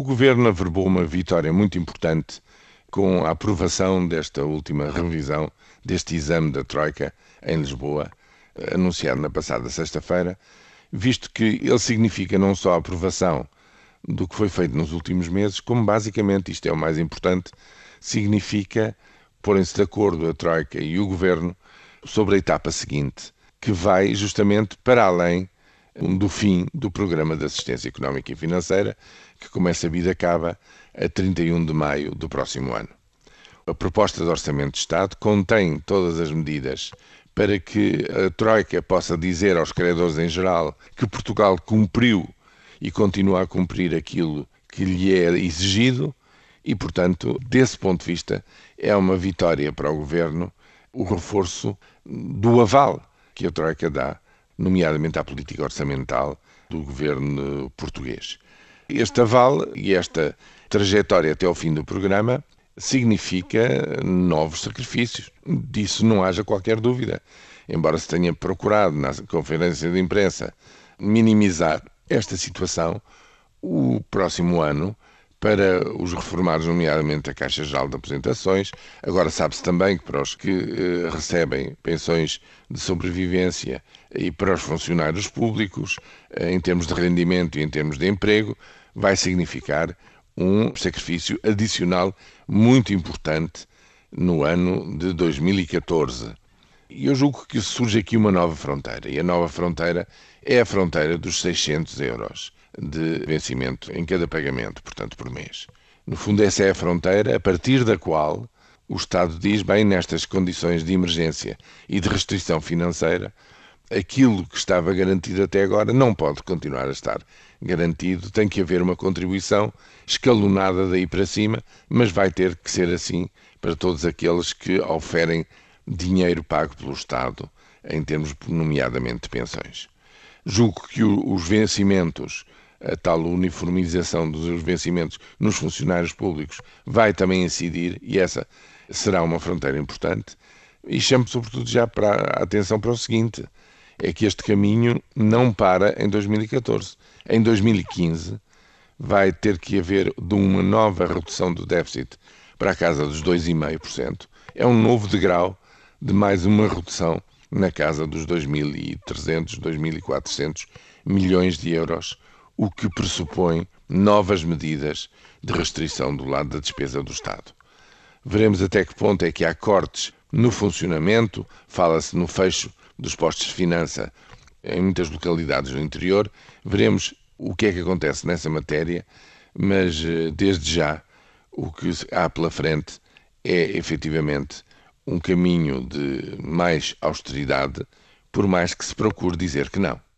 O governo averbou uma vitória muito importante com a aprovação desta última revisão deste exame da Troika em Lisboa, anunciado na passada sexta-feira, visto que ele significa não só a aprovação do que foi feito nos últimos meses, como basicamente, isto é o mais importante, significa porem-se de acordo a Troika e o Governo sobre a etapa seguinte, que vai justamente para além do fim do Programa de Assistência Económica e Financeira, que, como é sabido, acaba a 31 de maio do próximo ano. A proposta de Orçamento de Estado contém todas as medidas para que a Troika possa dizer aos credores em geral que Portugal cumpriu e continua a cumprir aquilo que lhe é exigido e, portanto, desse ponto de vista, é uma vitória para o governo o reforço do aval que a Troika dá, nomeadamente à política orçamental do governo português. Este aval e esta trajetória até ao fim do programa significa novos sacrifícios. Disso não haja qualquer dúvida. Embora se tenha procurado na conferência de imprensa minimizar esta situação, o próximo ano para os reformados, nomeadamente a Caixa Geral de Apresentações. Agora sabe-se também que para os que eh, recebem pensões de sobrevivência e para os funcionários públicos, eh, em termos de rendimento e em termos de emprego, vai significar um sacrifício adicional muito importante no ano de 2014. E eu julgo que surge aqui uma nova fronteira, e a nova fronteira é a fronteira dos 600 euros de vencimento em cada pagamento, portanto, por mês. No fundo, essa é a fronteira a partir da qual o Estado diz, bem, nestas condições de emergência e de restrição financeira, aquilo que estava garantido até agora não pode continuar a estar garantido, tem que haver uma contribuição escalonada daí para cima, mas vai ter que ser assim para todos aqueles que oferem dinheiro pago pelo Estado, em termos, nomeadamente, de pensões. Julgo que os vencimentos a tal uniformização dos vencimentos nos funcionários públicos vai também incidir e essa será uma fronteira importante. E chamo sobretudo já para a atenção para o seguinte: é que este caminho não para em 2014. Em 2015 vai ter que haver de uma nova redução do déficit para a casa dos 2,5%. É um novo degrau de mais uma redução na casa dos 2.300, 2.400 milhões de euros o que pressupõe novas medidas de restrição do lado da despesa do Estado. Veremos até que ponto é que há cortes no funcionamento, fala-se no fecho dos postos de finança em muitas localidades do interior. Veremos o que é que acontece nessa matéria, mas eh, desde já o que há pela frente é efetivamente um caminho de mais austeridade, por mais que se procure dizer que não.